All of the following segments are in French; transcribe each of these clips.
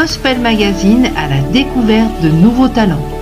Gospel Magazine à la découverte de nouveaux talents.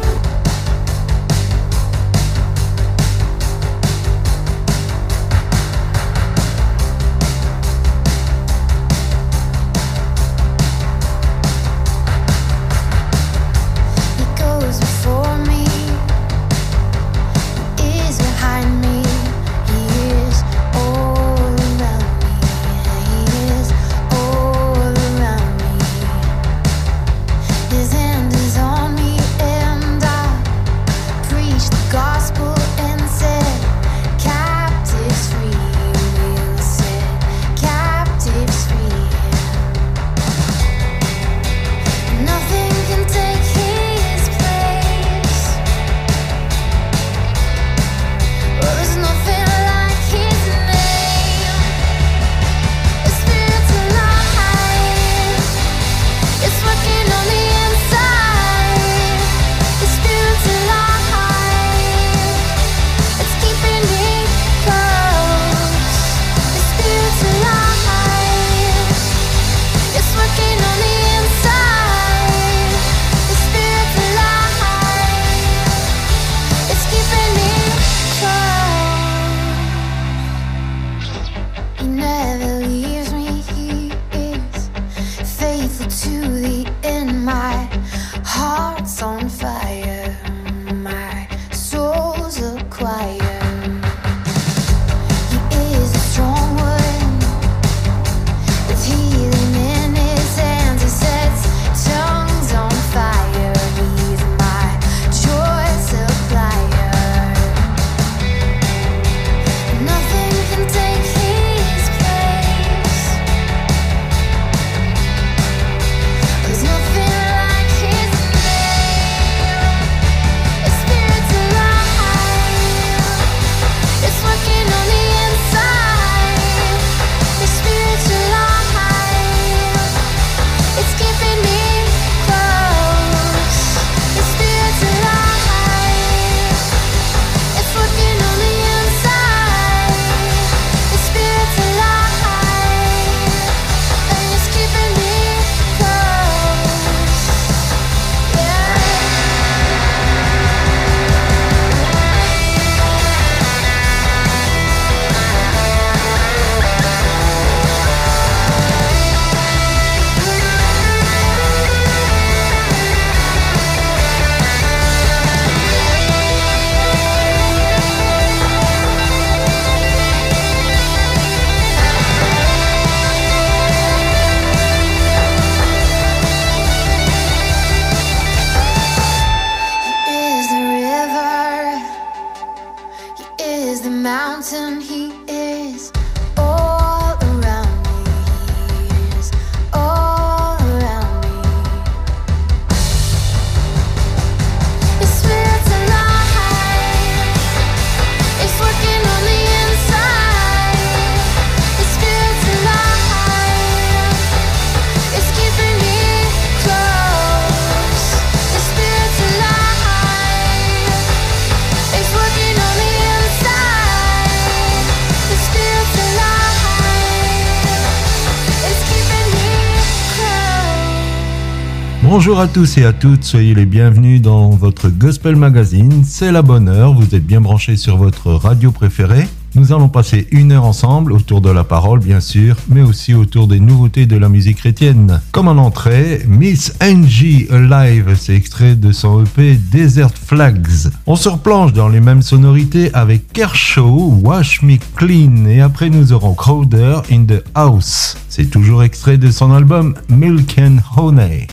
Bonjour à tous et à toutes, soyez les bienvenus dans votre Gospel Magazine. C'est la bonne heure, vous êtes bien branchés sur votre radio préférée. Nous allons passer une heure ensemble autour de la parole, bien sûr, mais aussi autour des nouveautés de la musique chrétienne. Comme en entrée, Miss Angie Alive, c'est extrait de son EP Desert Flags. On se replonge dans les mêmes sonorités avec Kershaw, Wash Me Clean, et après nous aurons Crowder in the House. C'est toujours extrait de son album Milk and Honey.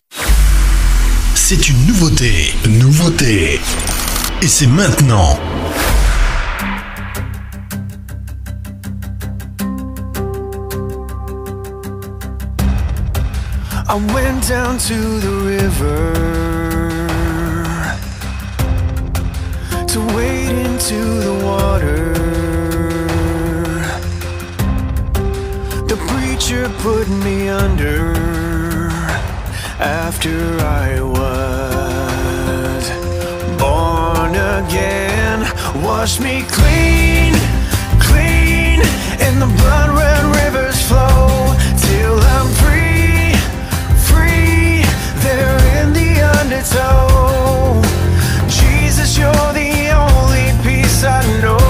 C'est une nouveauté, nouveauté. Et c'est maintenant. I went down to the river to wade into the water. The preacher put me under after I was. again. Wash me clean, clean In the blood red rivers flow. Till I'm free, free There in the undertow. Jesus, you're the only peace I know.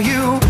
you.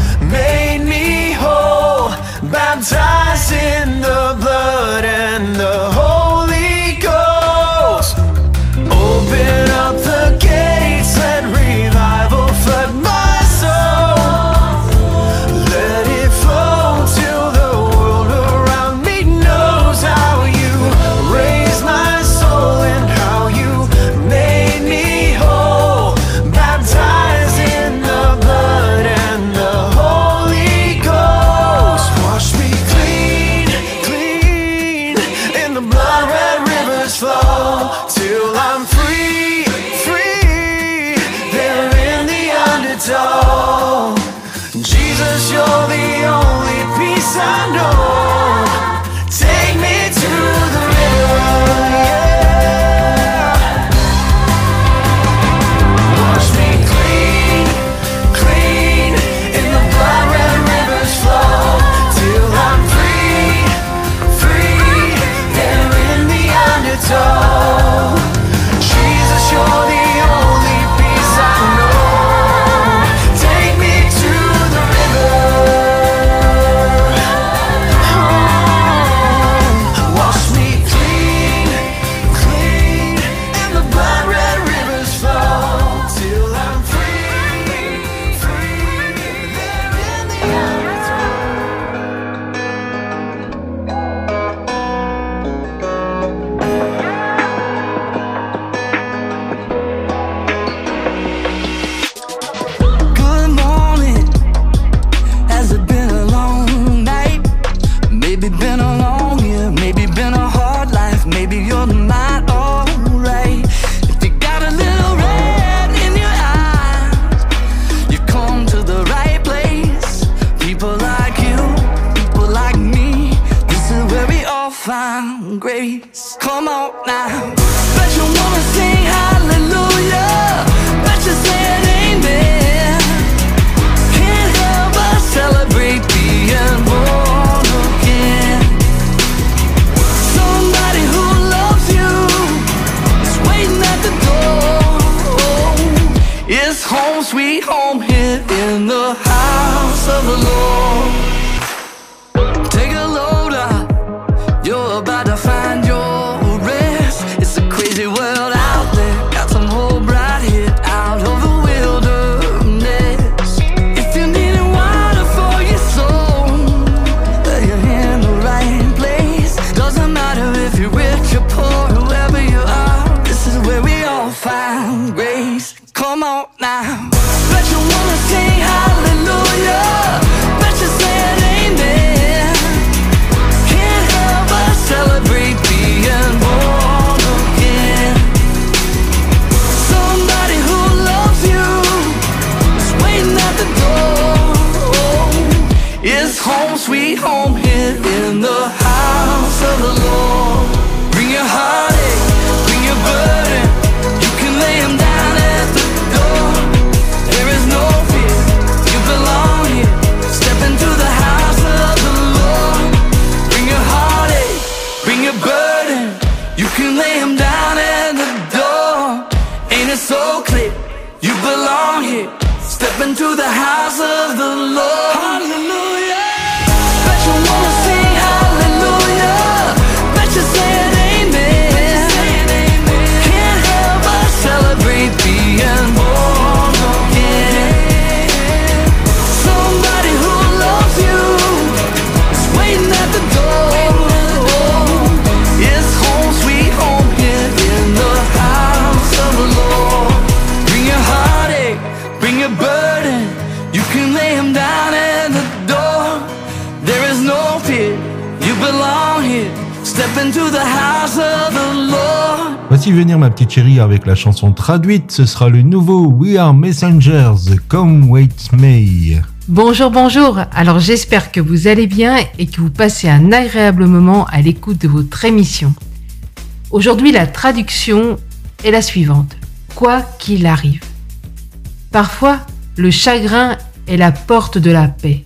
Venir ma petite chérie avec la chanson traduite. Ce sera le nouveau We Are Messengers, Come Wait Me. Bonjour, bonjour. Alors j'espère que vous allez bien et que vous passez un agréable moment à l'écoute de votre émission. Aujourd'hui, la traduction est la suivante. Quoi qu'il arrive. Parfois, le chagrin est la porte de la paix.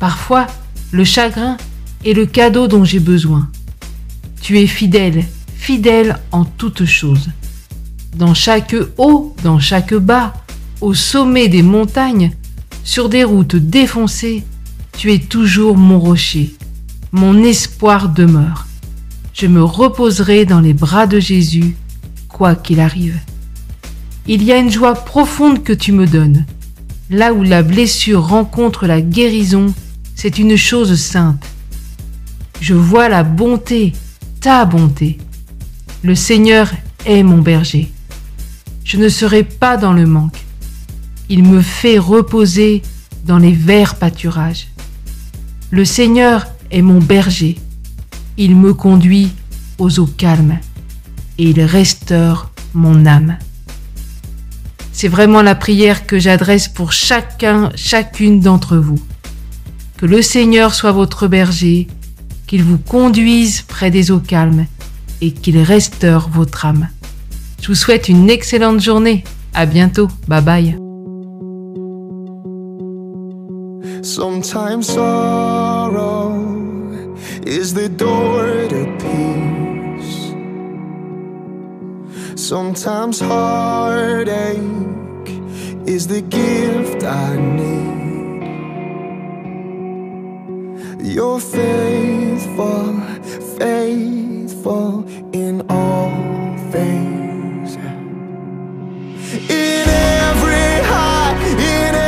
Parfois, le chagrin est le cadeau dont j'ai besoin. Tu es fidèle, fidèle en toutes choses. Dans chaque haut, dans chaque bas, au sommet des montagnes, sur des routes défoncées, tu es toujours mon rocher. Mon espoir demeure. Je me reposerai dans les bras de Jésus, quoi qu'il arrive. Il y a une joie profonde que tu me donnes. Là où la blessure rencontre la guérison, c'est une chose sainte. Je vois la bonté, ta bonté. Le Seigneur est mon berger. Je ne serai pas dans le manque. Il me fait reposer dans les verts pâturages. Le Seigneur est mon berger. Il me conduit aux eaux calmes et il restaure mon âme. C'est vraiment la prière que j'adresse pour chacun, chacune d'entre vous. Que le Seigneur soit votre berger, qu'il vous conduise près des eaux calmes et qu'il restaure votre âme. Je vous souhaite une excellente journée. À bientôt. Bye bye. Sometimes sorrow is the door to peace. Sometimes heartache is the gift I need. You're faithful, faithful in all things. In every high, in every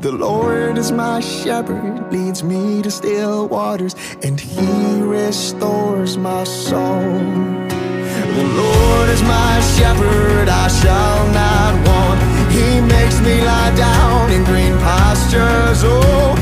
The Lord is my shepherd, leads me to still waters, and he restores my soul. The Lord is my shepherd, I shall not want. He makes me lie down in green pastures. Oh,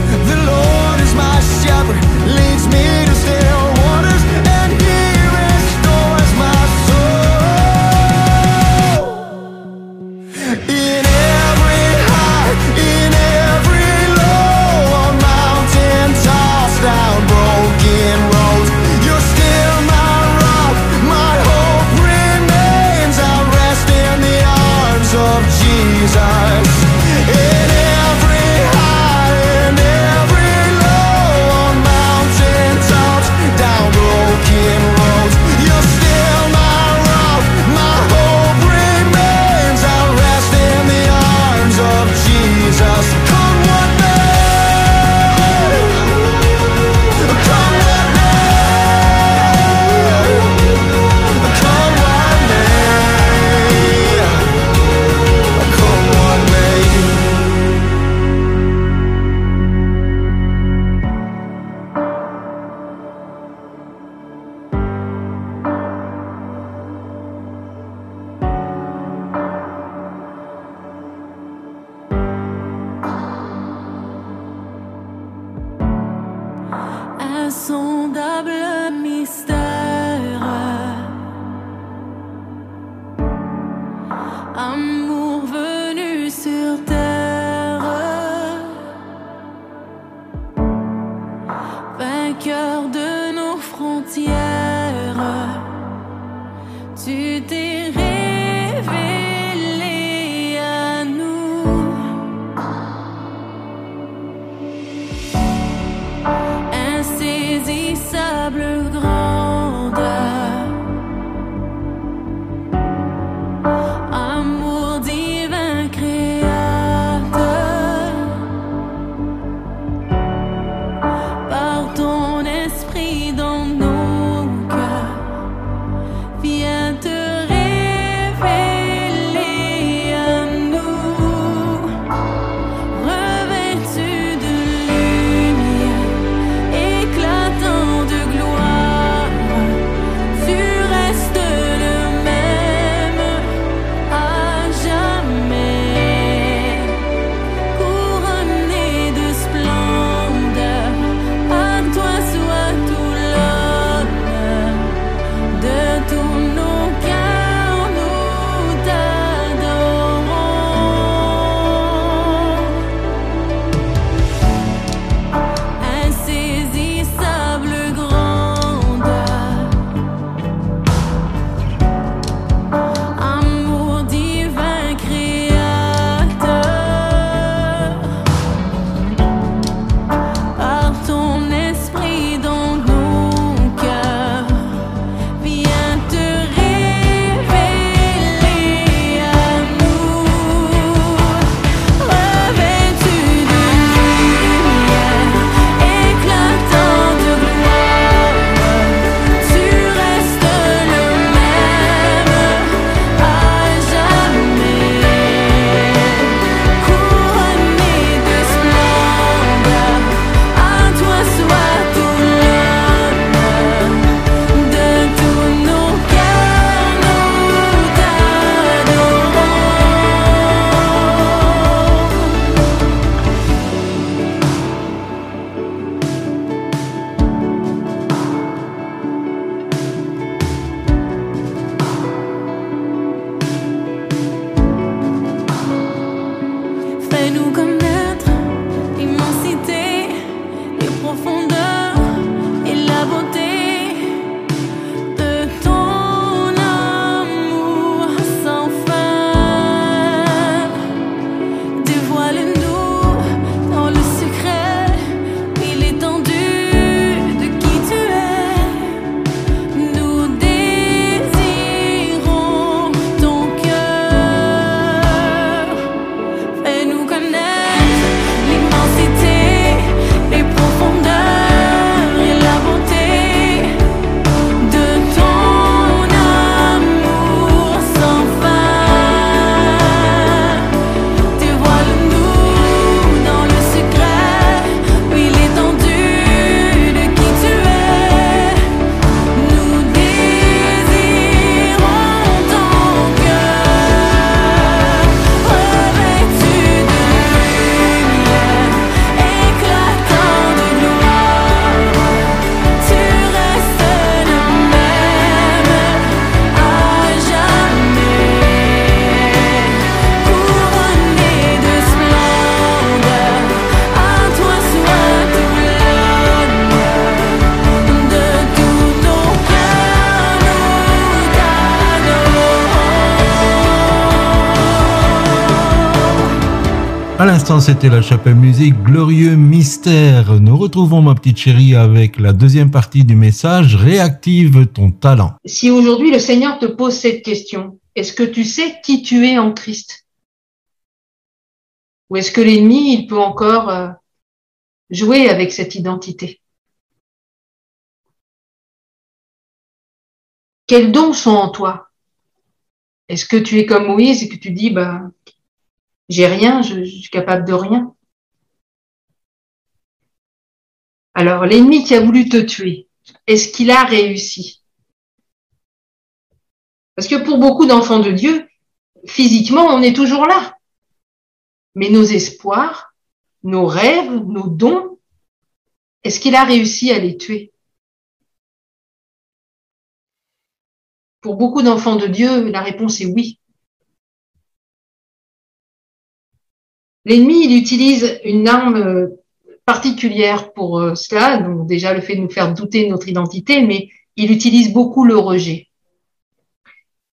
c'était la chapelle musique Glorieux Mystère. Nous retrouvons ma petite chérie avec la deuxième partie du message Réactive ton talent. Si aujourd'hui le Seigneur te pose cette question, est-ce que tu sais qui tu es en Christ? Ou est-ce que l'ennemi, il peut encore euh, jouer avec cette identité? Quels dons sont en toi? Est-ce que tu es comme Moïse et que tu dis, bah, j'ai rien, je, suis capable de rien. Alors, l'ennemi qui a voulu te tuer, est-ce qu'il a réussi? Parce que pour beaucoup d'enfants de Dieu, physiquement, on est toujours là. Mais nos espoirs, nos rêves, nos dons, est-ce qu'il a réussi à les tuer? Pour beaucoup d'enfants de Dieu, la réponse est oui. L'ennemi, il utilise une arme euh, particulière pour euh, cela, donc déjà le fait de nous faire douter de notre identité, mais il utilise beaucoup le rejet.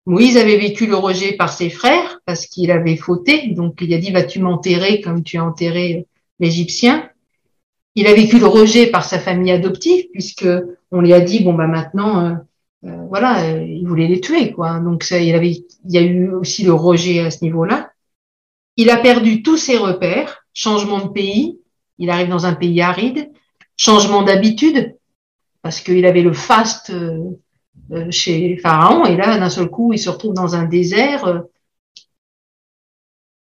Moïse avait vécu le rejet par ses frères parce qu'il avait fauté, donc il a dit vas-tu m'enterrer comme tu as enterré l'Égyptien? Il a vécu le rejet par sa famille adoptive puisque on lui a dit bon bah maintenant euh, euh, voilà euh, il voulait les tuer quoi. Donc il y a eu aussi le rejet à ce niveau-là. Il a perdu tous ses repères, changement de pays, il arrive dans un pays aride, changement d'habitude, parce qu'il avait le faste euh, euh, chez Pharaon, et là, d'un seul coup, il se retrouve dans un désert, euh,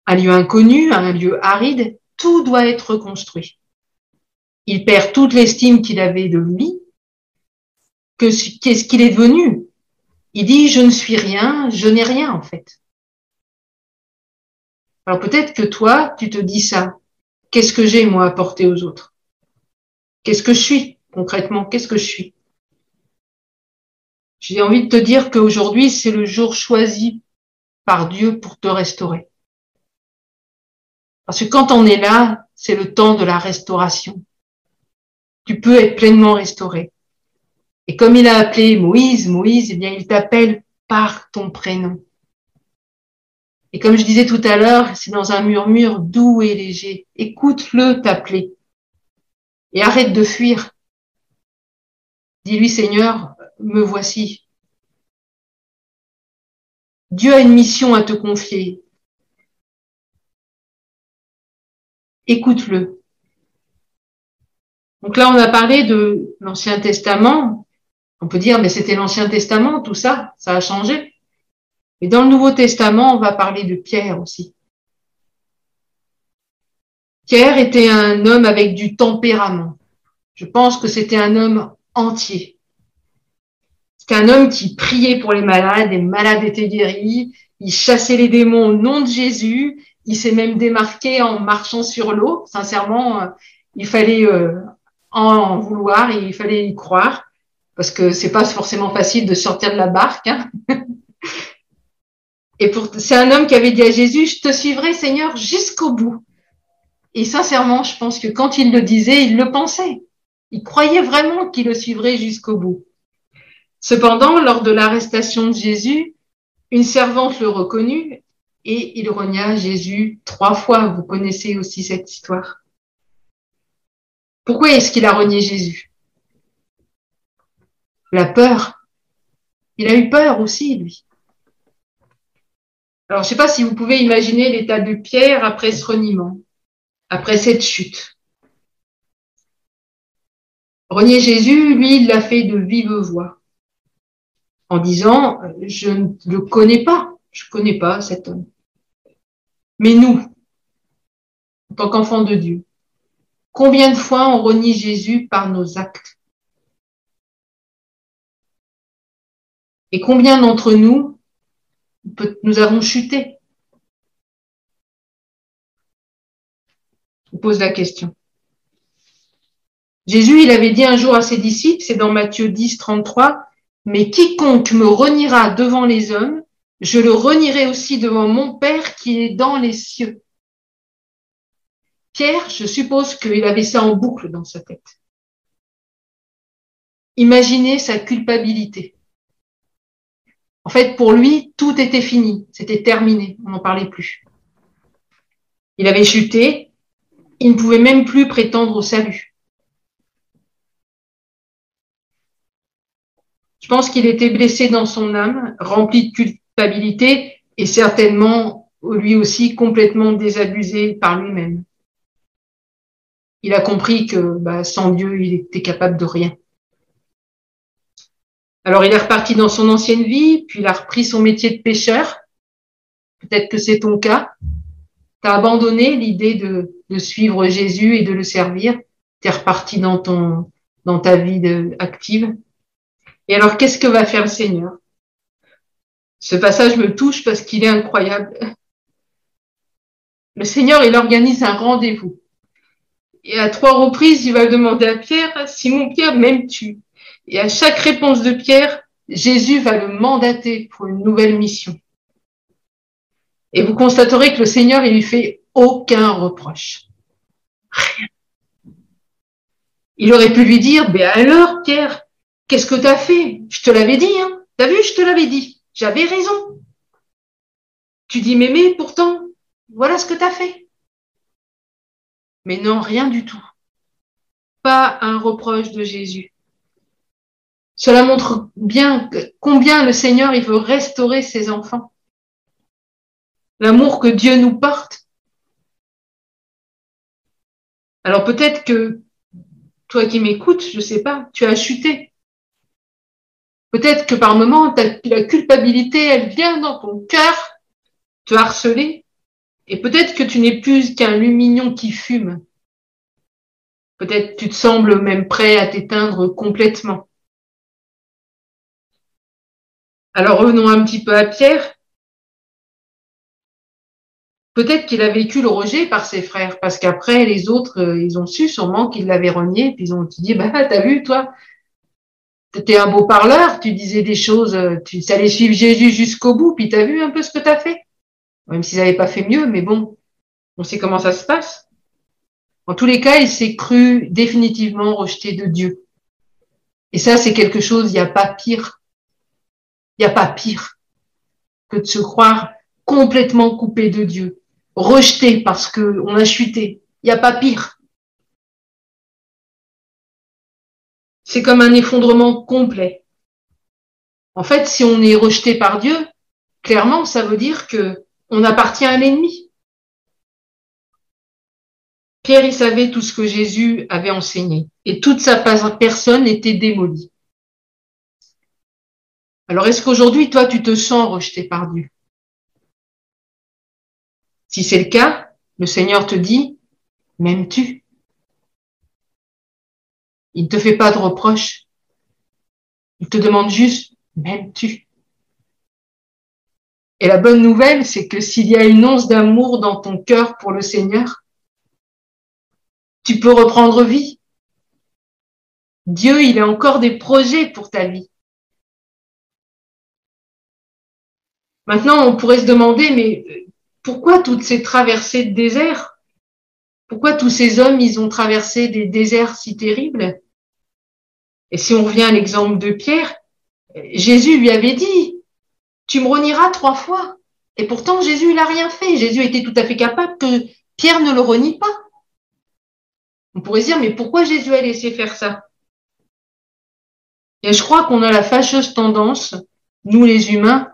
un lieu inconnu, un lieu aride, tout doit être reconstruit. Il perd toute l'estime qu'il avait de lui. Que, qu'est-ce qu'il est devenu? Il dit, je ne suis rien, je n'ai rien en fait. Alors peut-être que toi, tu te dis ça. Qu'est-ce que j'ai, moi, à apporter aux autres? Qu'est-ce que je suis, concrètement? Qu'est-ce que je suis? J'ai envie de te dire qu'aujourd'hui, c'est le jour choisi par Dieu pour te restaurer. Parce que quand on est là, c'est le temps de la restauration. Tu peux être pleinement restauré. Et comme il a appelé Moïse, Moïse, eh bien, il t'appelle par ton prénom. Et comme je disais tout à l'heure, c'est dans un murmure doux et léger. Écoute-le t'appeler. Et arrête de fuir. Dis-lui, Seigneur, me voici. Dieu a une mission à te confier. Écoute-le. Donc là, on a parlé de l'Ancien Testament. On peut dire, mais c'était l'Ancien Testament, tout ça, ça a changé. Et dans le Nouveau Testament, on va parler de Pierre aussi. Pierre était un homme avec du tempérament. Je pense que c'était un homme entier. C'était un homme qui priait pour les malades, les malades étaient guéris, il chassait les démons au nom de Jésus, il s'est même démarqué en marchant sur l'eau. Sincèrement, euh, il fallait euh, en vouloir, il fallait y croire, parce que c'est pas forcément facile de sortir de la barque. Hein. Et pour, c'est un homme qui avait dit à Jésus, je te suivrai, Seigneur, jusqu'au bout. Et sincèrement, je pense que quand il le disait, il le pensait. Il croyait vraiment qu'il le suivrait jusqu'au bout. Cependant, lors de l'arrestation de Jésus, une servante le reconnut et il renia Jésus trois fois. Vous connaissez aussi cette histoire. Pourquoi est-ce qu'il a renié Jésus? La peur. Il a eu peur aussi, lui. Alors, je ne sais pas si vous pouvez imaginer l'état de Pierre après ce reniement, après cette chute. Renier Jésus, lui, il l'a fait de vive voix, en disant, je ne le connais pas, je ne connais pas cet homme. Mais nous, en tant qu'enfants de Dieu, combien de fois on renie Jésus par nos actes? Et combien d'entre nous nous avons chuté. Je vous pose la question. Jésus, il avait dit un jour à ses disciples, c'est dans Matthieu 10, 33, mais quiconque me reniera devant les hommes, je le renierai aussi devant mon Père qui est dans les cieux. Pierre, je suppose qu'il avait ça en boucle dans sa tête. Imaginez sa culpabilité. En fait, pour lui, tout était fini, c'était terminé, on n'en parlait plus. Il avait chuté, il ne pouvait même plus prétendre au salut. Je pense qu'il était blessé dans son âme, rempli de culpabilité et certainement lui aussi complètement désabusé par lui-même. Il a compris que bah, sans Dieu, il était capable de rien. Alors il est reparti dans son ancienne vie, puis il a repris son métier de pêcheur. Peut-être que c'est ton cas. Tu as abandonné l'idée de, suivre Jésus et de le servir. Tu es reparti dans, ton, dans ta vie active. Et alors, qu'est-ce que va faire le Seigneur? Ce passage me touche parce qu'il est incroyable. Le Seigneur, il organise un rendez-vous. Et à trois reprises, il va demander à Pierre, Simon Pierre, m'aimes-tu? Et à chaque réponse de Pierre, Jésus va le mandater pour une nouvelle mission. Et vous constaterez que le Seigneur, il lui fait aucun reproche. Rien. Il aurait pu lui dire, ben alors, Pierre, qu'est-ce que tu as fait? Je te l'avais dit, hein T'as vu, je te l'avais dit. J'avais raison. Tu dis m'aimer, pourtant, voilà ce que tu as fait. Mais non, rien du tout. Pas un reproche de Jésus. Cela montre bien combien le Seigneur il veut restaurer ses enfants l'amour que Dieu nous porte. Alors peut-être que toi qui m'écoutes, je sais pas, tu as chuté. Peut-être que par moment, la culpabilité, elle vient dans ton cœur te harceler. Et peut-être que tu n'es plus qu'un lumignon qui fume. Peut-être tu te sembles même prêt à t'éteindre complètement. Alors revenons un petit peu à Pierre. Peut-être qu'il a vécu le rejet par ses frères, parce qu'après, les autres, euh, ils ont su sûrement qu'il l'avait renié, puis ils ont dit, bah, t'as vu, toi, t'étais un beau parleur, tu disais des choses, euh, tu allais suivre Jésus jusqu'au bout, puis t'as vu un peu ce que t'as fait. Même s'ils n'avaient pas fait mieux, mais bon, on sait comment ça se passe. En tous les cas, il s'est cru définitivement rejeté de Dieu. Et ça, c'est quelque chose, il n'y a pas pire. Il n'y a pas pire que de se croire complètement coupé de Dieu rejeté parce qu'on a chuté. Il n'y a pas pire. C'est comme un effondrement complet. En fait, si on est rejeté par Dieu, clairement, ça veut dire que on appartient à l'ennemi. Pierre, il savait tout ce que Jésus avait enseigné et toute sa personne était démolie. Alors, est-ce qu'aujourd'hui, toi, tu te sens rejeté par Dieu? Si c'est le cas, le Seigneur te dit, m'aimes-tu? Il ne te fait pas de reproches. Il te demande juste, m'aimes-tu? Et la bonne nouvelle, c'est que s'il y a une once d'amour dans ton cœur pour le Seigneur, tu peux reprendre vie. Dieu, il a encore des projets pour ta vie. Maintenant, on pourrait se demander, mais pourquoi toutes ces traversées de désert? Pourquoi tous ces hommes, ils ont traversé des déserts si terribles? Et si on revient à l'exemple de Pierre, Jésus lui avait dit, tu me renieras trois fois. Et pourtant, Jésus, n'a rien fait. Jésus était tout à fait capable que Pierre ne le renie pas. On pourrait se dire, mais pourquoi Jésus a laissé faire ça? Et je crois qu'on a la fâcheuse tendance, nous les humains,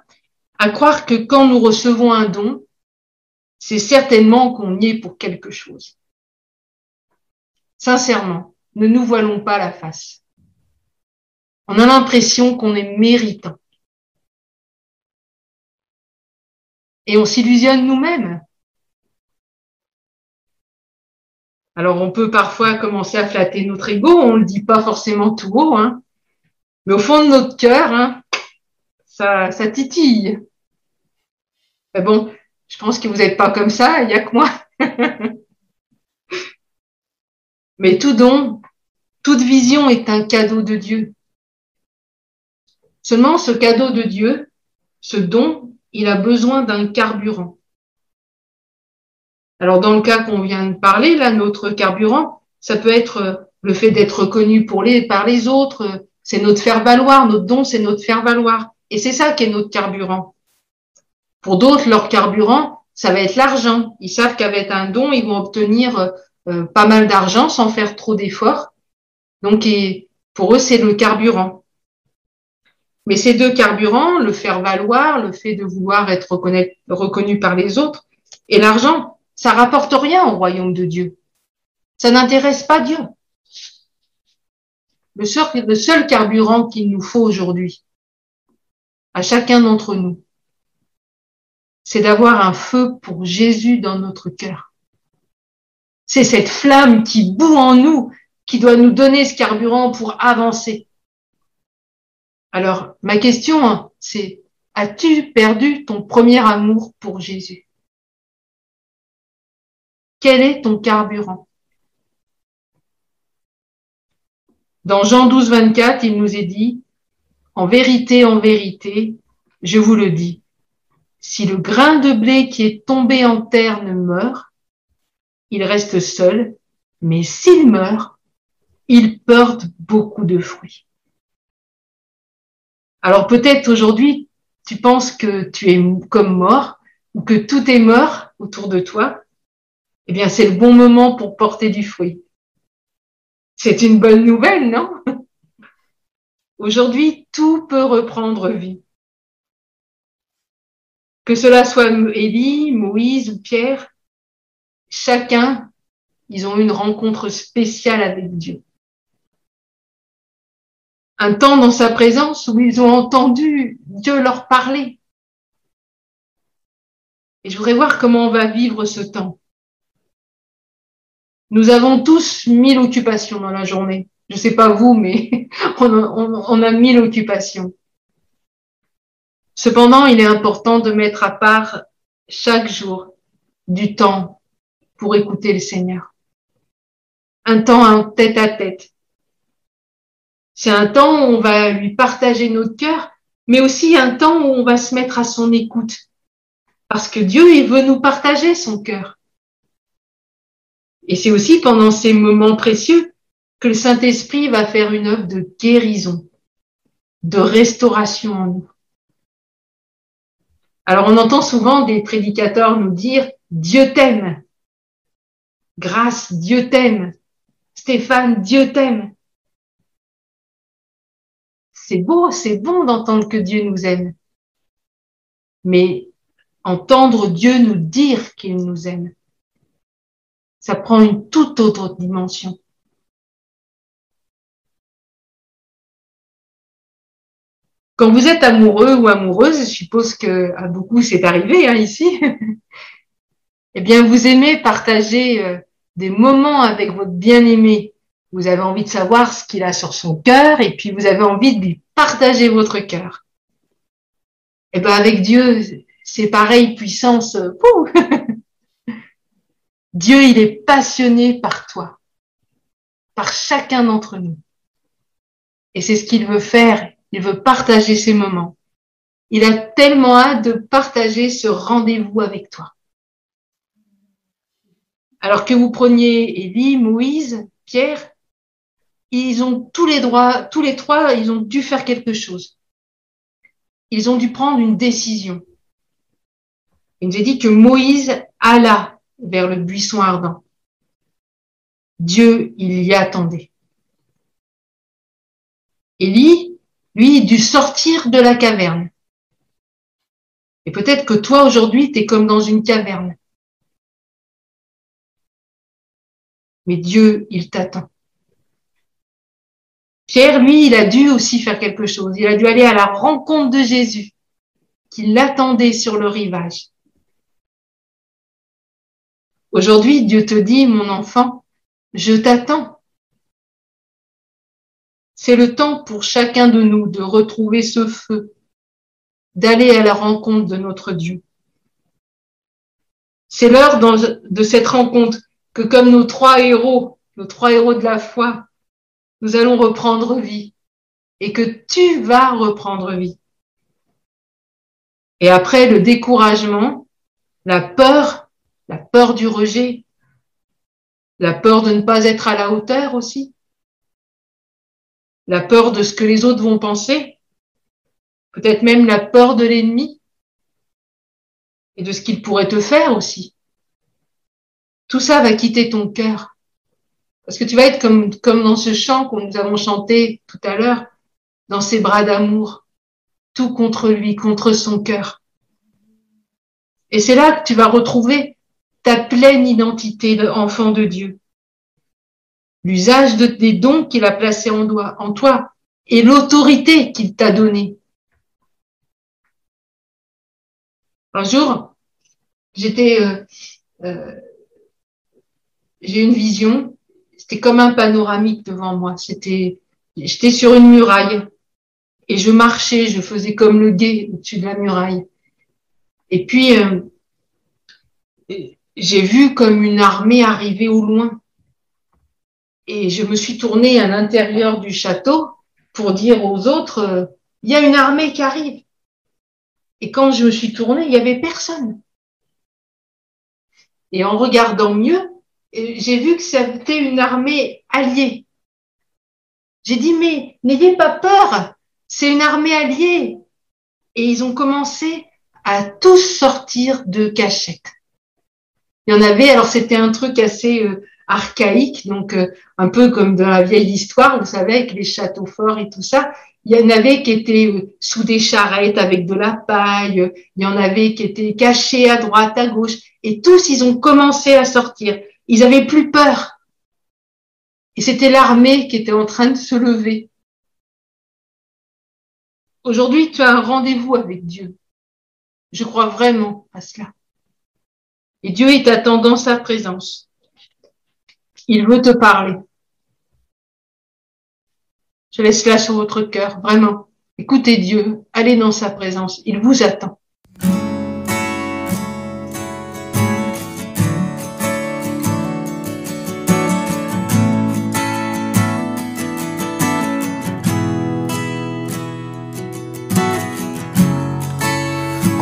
à croire que quand nous recevons un don, c'est certainement qu'on y est pour quelque chose. Sincèrement, ne nous voilons pas la face. On a l'impression qu'on est méritant. Et on s'illusionne nous-mêmes. Alors on peut parfois commencer à flatter notre ego, on ne le dit pas forcément tout haut, hein, mais au fond de notre cœur, hein, ça, ça titille. Mais bon, je pense que vous n'êtes pas comme ça, il n'y a que moi. Mais tout don, toute vision est un cadeau de Dieu. Seulement, ce cadeau de Dieu, ce don, il a besoin d'un carburant. Alors, dans le cas qu'on vient de parler, là, notre carburant, ça peut être le fait d'être reconnu pour les, par les autres, c'est notre faire-valoir, notre don, c'est notre faire-valoir. Et c'est ça qui est notre carburant. Pour d'autres, leur carburant, ça va être l'argent. Ils savent qu'avec un don, ils vont obtenir euh, pas mal d'argent sans faire trop d'efforts. Donc, pour eux, c'est le carburant. Mais ces deux carburants, le faire valoir, le fait de vouloir être reconnu par les autres, et l'argent, ça rapporte rien au royaume de Dieu. Ça n'intéresse pas Dieu. Le seul carburant qu'il nous faut aujourd'hui, à chacun d'entre nous, c'est d'avoir un feu pour Jésus dans notre cœur. C'est cette flamme qui bout en nous, qui doit nous donner ce carburant pour avancer. Alors, ma question, hein, c'est, as-tu perdu ton premier amour pour Jésus? Quel est ton carburant? Dans Jean 12, 24, il nous est dit, en vérité, en vérité, je vous le dis, si le grain de blé qui est tombé en terre ne meurt, il reste seul, mais s'il meurt, il porte beaucoup de fruits. Alors peut-être aujourd'hui, tu penses que tu es comme mort ou que tout est mort autour de toi. Eh bien, c'est le bon moment pour porter du fruit. C'est une bonne nouvelle, non? Aujourd'hui, tout peut reprendre vie. Que cela soit Élie, Moïse ou Pierre, chacun, ils ont une rencontre spéciale avec Dieu. Un temps dans sa présence où ils ont entendu Dieu leur parler. Et je voudrais voir comment on va vivre ce temps. Nous avons tous mille occupations dans la journée. Je sais pas vous, mais on a mille occupations. Cependant, il est important de mettre à part chaque jour du temps pour écouter le Seigneur. Un temps en tête à tête. C'est un temps où on va lui partager notre cœur, mais aussi un temps où on va se mettre à son écoute. Parce que Dieu, il veut nous partager son cœur. Et c'est aussi pendant ces moments précieux que le Saint-Esprit va faire une œuvre de guérison, de restauration en nous. Alors on entend souvent des prédicateurs nous dire Dieu t'aime. Grâce, Dieu t'aime. Stéphane, Dieu t'aime. C'est beau, c'est bon d'entendre que Dieu nous aime. Mais entendre Dieu nous dire qu'il nous aime, ça prend une toute autre dimension. Quand vous êtes amoureux ou amoureuse, je suppose que à beaucoup c'est arrivé hein, ici, eh bien vous aimez partager euh, des moments avec votre bien-aimé. Vous avez envie de savoir ce qu'il a sur son cœur et puis vous avez envie de lui partager votre cœur. Eh bien avec Dieu, c'est pareil, puissance. Euh, Dieu, il est passionné par toi, par chacun d'entre nous. Et c'est ce qu'il veut faire il veut partager ces moments. Il a tellement hâte de partager ce rendez-vous avec toi. Alors que vous preniez Élie, Moïse, Pierre, ils ont tous les droits, tous les trois, ils ont dû faire quelque chose. Ils ont dû prendre une décision. Il nous est dit que Moïse alla vers le buisson ardent. Dieu, il y attendait. Élie, lui, dû sortir de la caverne. Et peut-être que toi, aujourd'hui, tu es comme dans une caverne. Mais Dieu, il t'attend. Pierre, lui, il a dû aussi faire quelque chose. Il a dû aller à la rencontre de Jésus, qui l'attendait sur le rivage. Aujourd'hui, Dieu te dit, mon enfant, je t'attends. C'est le temps pour chacun de nous de retrouver ce feu, d'aller à la rencontre de notre Dieu. C'est l'heure de cette rencontre que comme nos trois héros, nos trois héros de la foi, nous allons reprendre vie et que tu vas reprendre vie. Et après le découragement, la peur, la peur du rejet, la peur de ne pas être à la hauteur aussi, la peur de ce que les autres vont penser, peut-être même la peur de l'ennemi. et de ce qu'il pourrait te faire aussi. Tout ça va quitter ton cœur. Parce que tu vas être comme, comme dans ce chant que nous avons chanté tout à l'heure, dans ses bras d'amour, tout contre lui, contre son cœur. Et c'est là que tu vas retrouver ta pleine identité d'enfant de Dieu. L'usage de, des dons qu'il a placés en, toi, en toi et l'autorité qu'il t'a donnée. Un jour, j'étais, euh, euh, j'ai une vision. C'était comme un panoramique devant moi. C'était, j'étais sur une muraille et je marchais, je faisais comme le guet au-dessus de la muraille. Et puis, euh, j'ai vu comme une armée arriver au loin. Et je me suis tournée à l'intérieur du château pour dire aux autres, euh, il y a une armée qui arrive. Et quand je me suis tournée, il n'y avait personne. Et en regardant mieux, euh, j'ai vu que c'était une armée alliée. J'ai dit, mais n'ayez pas peur, c'est une armée alliée. Et ils ont commencé à tous sortir de cachette. Il y en avait, alors c'était un truc assez euh, archaïque, donc euh, un peu comme dans la vieille histoire, vous savez, avec les châteaux forts et tout ça. Il y en avait qui étaient euh, sous des charrettes avec de la paille, il y en avait qui étaient cachés à droite, à gauche, et tous, ils ont commencé à sortir. Ils avaient plus peur. Et c'était l'armée qui était en train de se lever. Aujourd'hui, tu as un rendez-vous avec Dieu. Je crois vraiment à cela. Et Dieu est attendant sa présence. Il veut te parler. Je laisse là sur votre cœur, vraiment. Écoutez Dieu, allez dans sa présence, il vous attend.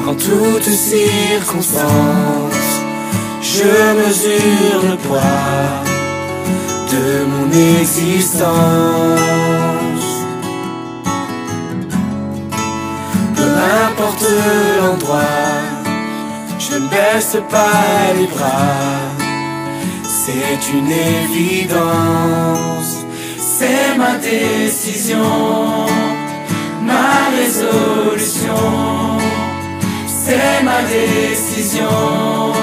En toutes circonstances, je mesure le poids de mon existence. Peu importe l'endroit, je ne baisse pas les bras. C'est une évidence, c'est ma décision, ma résolution. C'est ma décision,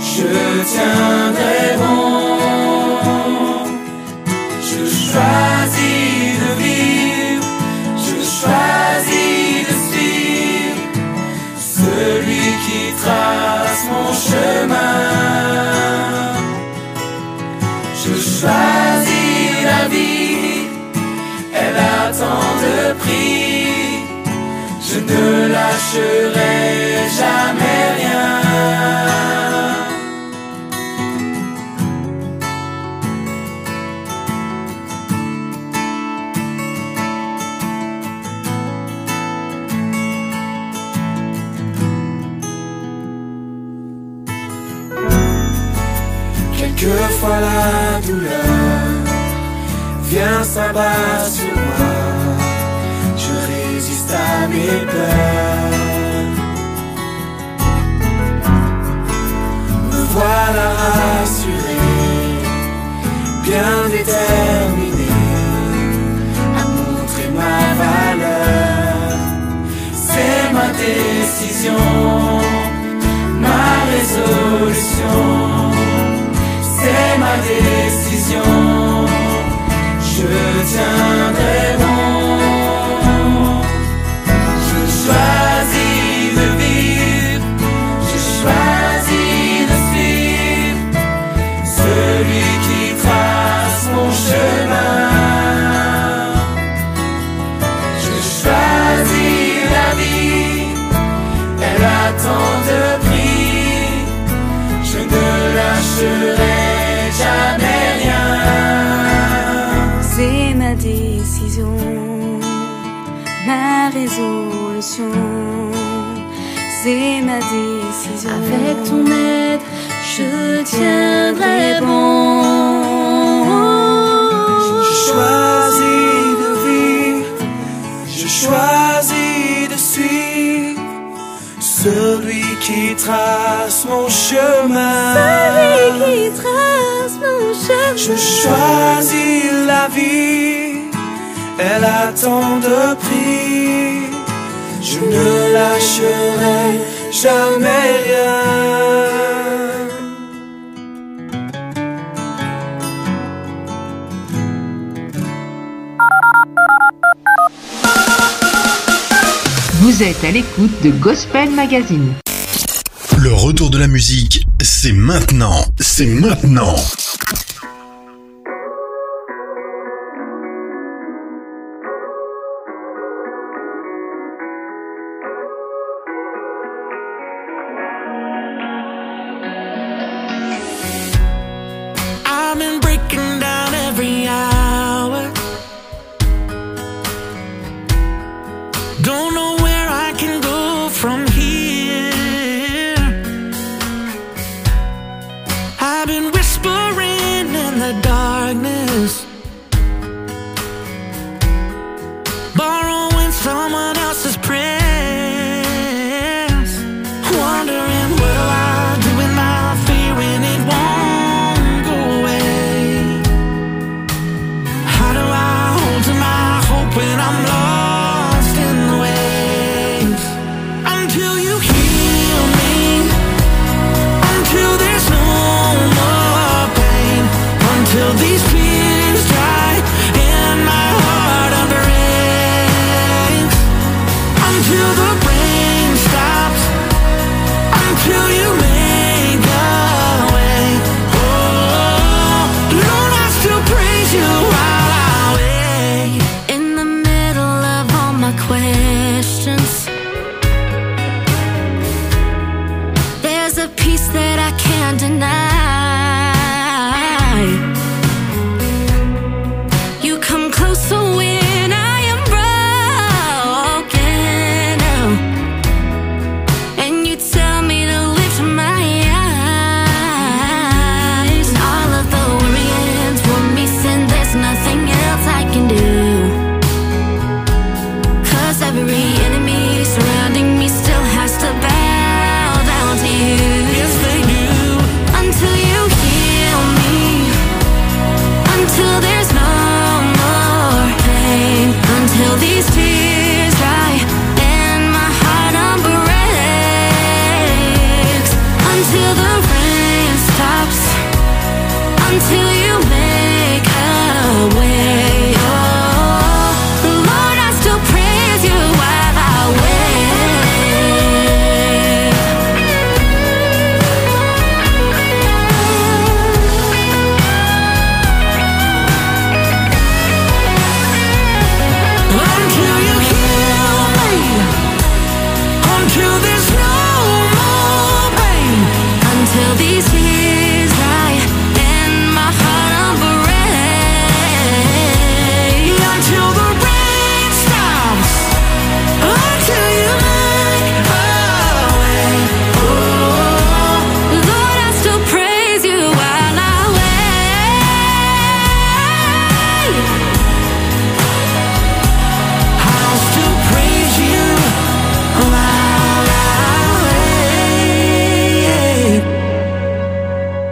je tiendrai bon. Je choisis de vivre, je choisis de suivre celui qui trace mon chemin. Je choisis la vie, elle a tant de prix. Je ne lâcherai jamais rien. Quelquefois la douleur vient s'abattre sur moi. Je résiste à mes peurs. Me voilà rassuré, bien déterminé à montrer ma valeur. C'est ma décision, ma résolution. C'est ma décision, je tiendrai bon. Celui qui trace mon chemin. qui trace mon chemin. Je choisis la vie, elle a tant de prix. Je ne lâcherai jamais rien. Vous êtes à l'écoute de Gospel Magazine. Le retour de la musique, c'est maintenant. C'est maintenant.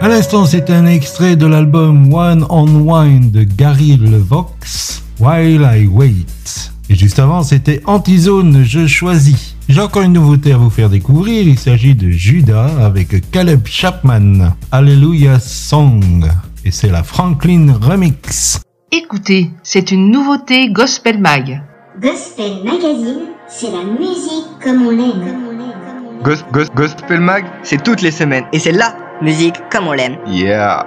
À l'instant, c'est un extrait de l'album One on Wine de Gary Levox, While I Wait. Et juste avant, c'était Antizone, Je choisis. J'ai encore une nouveauté à vous faire découvrir, il s'agit de Judas avec Caleb Chapman, Hallelujah Song. Et c'est la Franklin Remix. Écoutez, c'est une nouveauté Gospel Mag. Gospel Magazine, c'est la musique comme on l'aime. Gos- gos- Gospel Mag, c'est toutes les semaines. Et c'est la musique comme on l'aime. Yeah.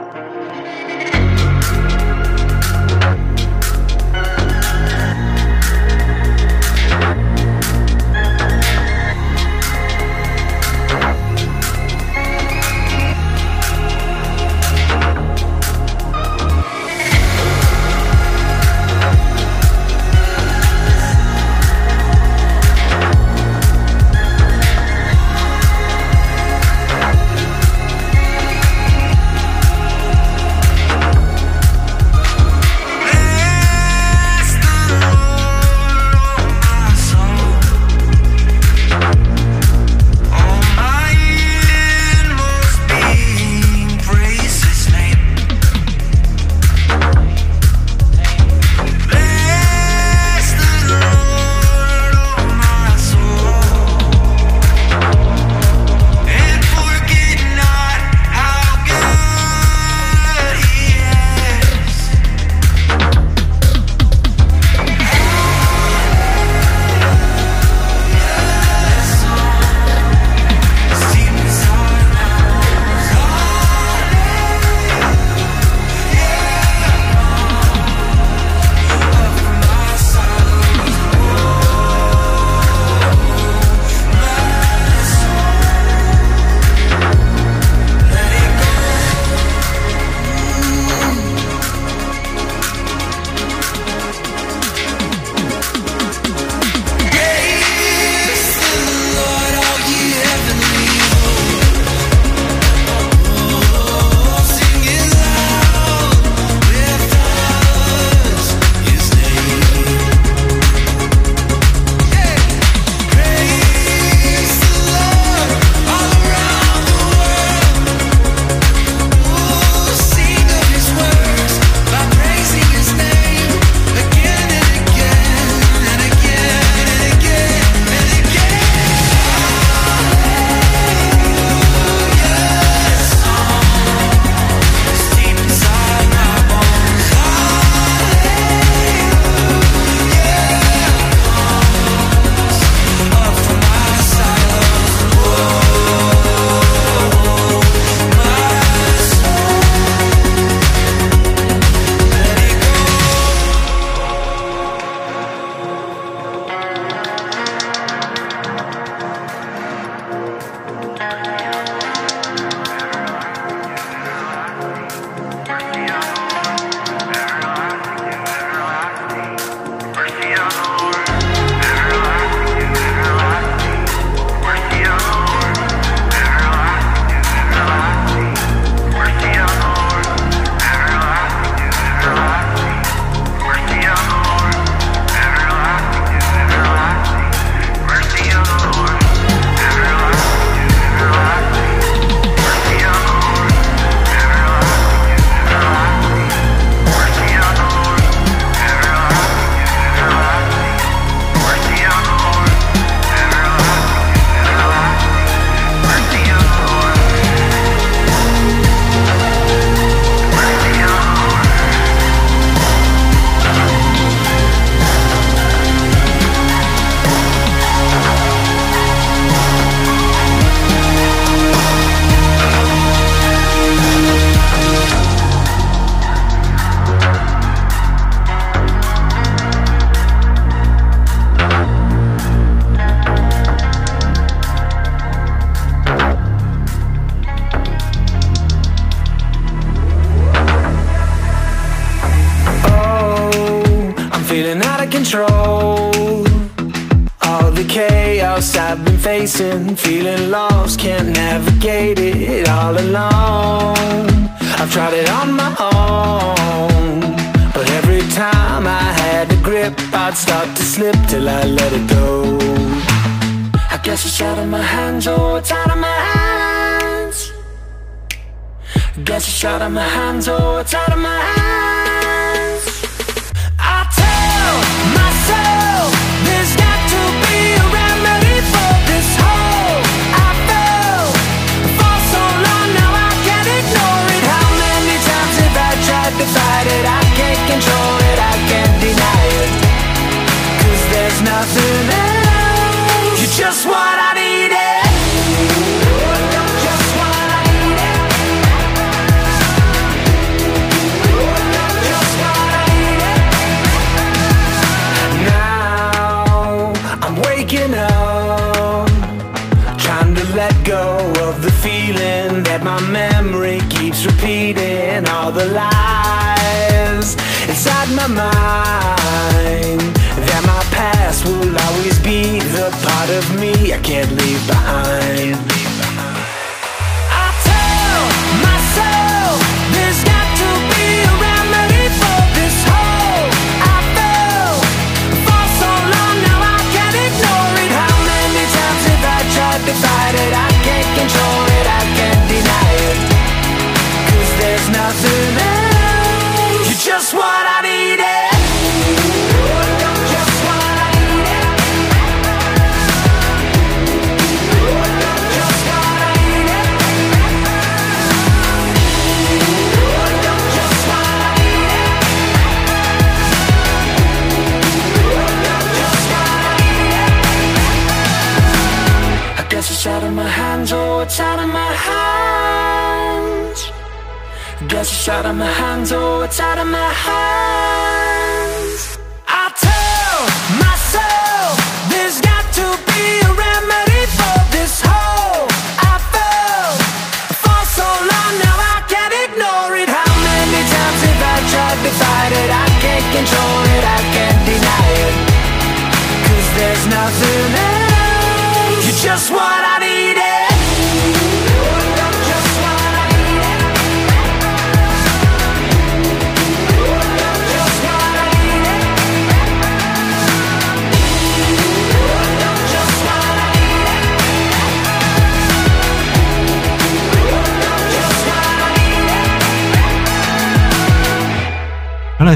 of me I can't leave behind. out of my heart.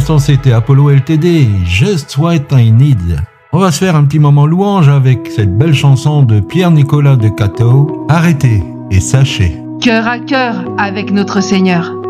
c'était Apollo LTD, Just What I Need. On va se faire un petit moment louange avec cette belle chanson de Pierre-Nicolas de Cato, Arrêtez et sachez. Cœur à cœur avec notre Seigneur.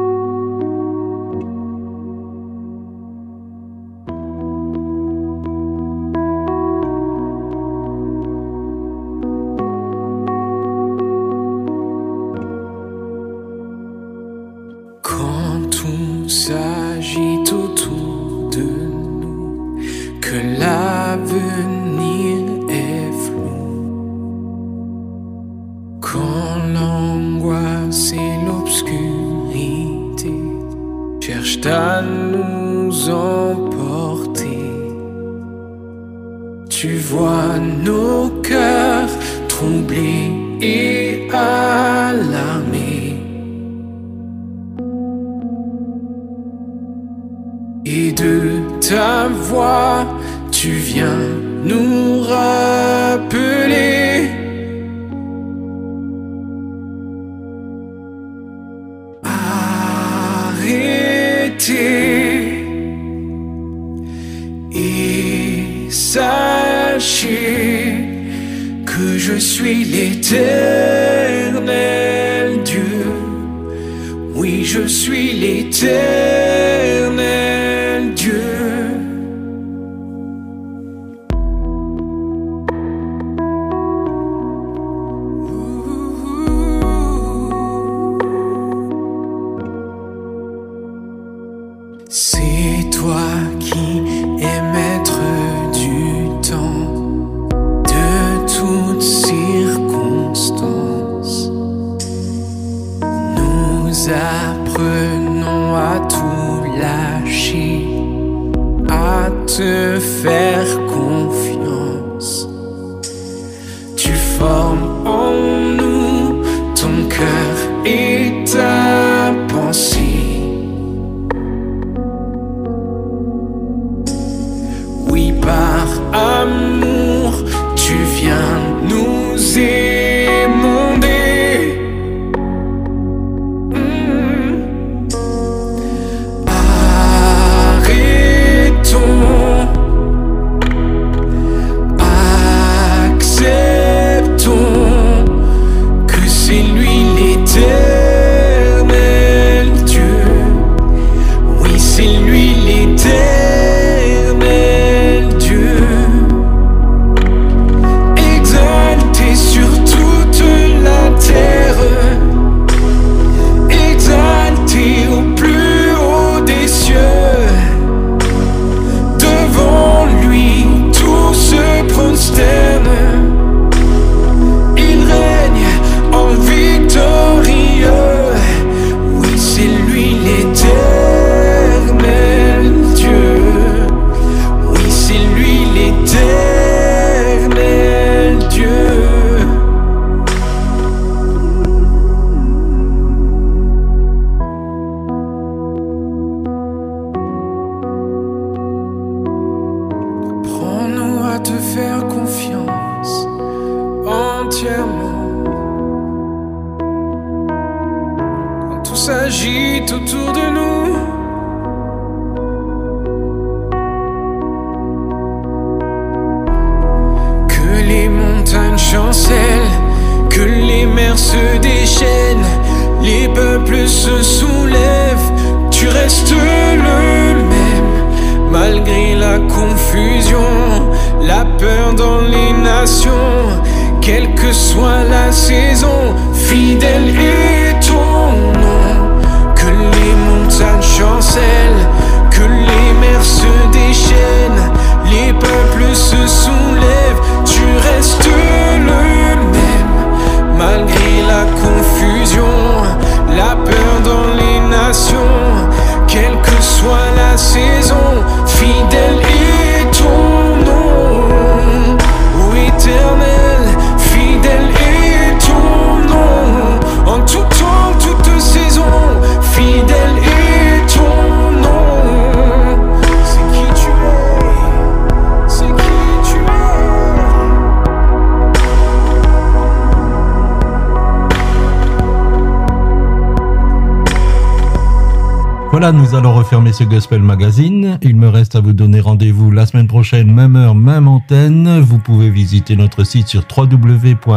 ce Gospel Magazine. Il me reste à vous donner rendez-vous la semaine prochaine, même heure, même antenne. Vous pouvez visiter notre site sur www.mfpg.be.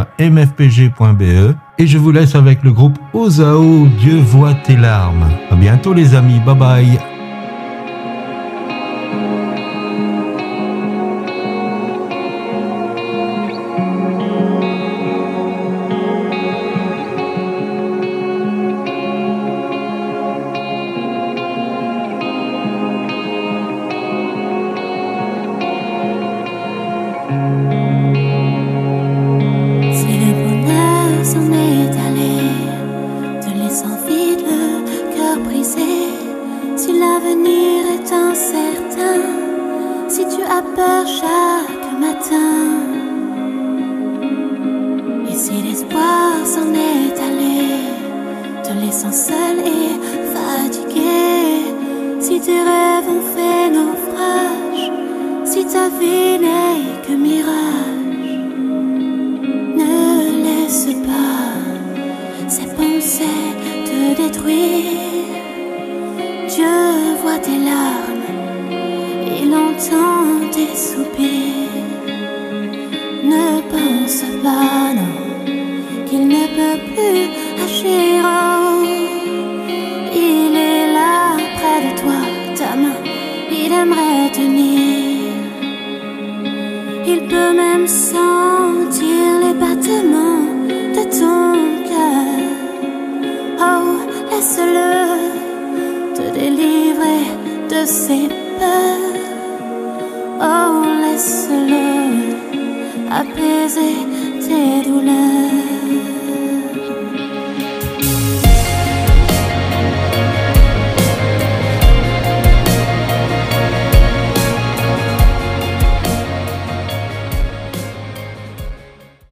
Et je vous laisse avec le groupe Ozao, Dieu voit tes larmes. À bientôt les amis, bye bye.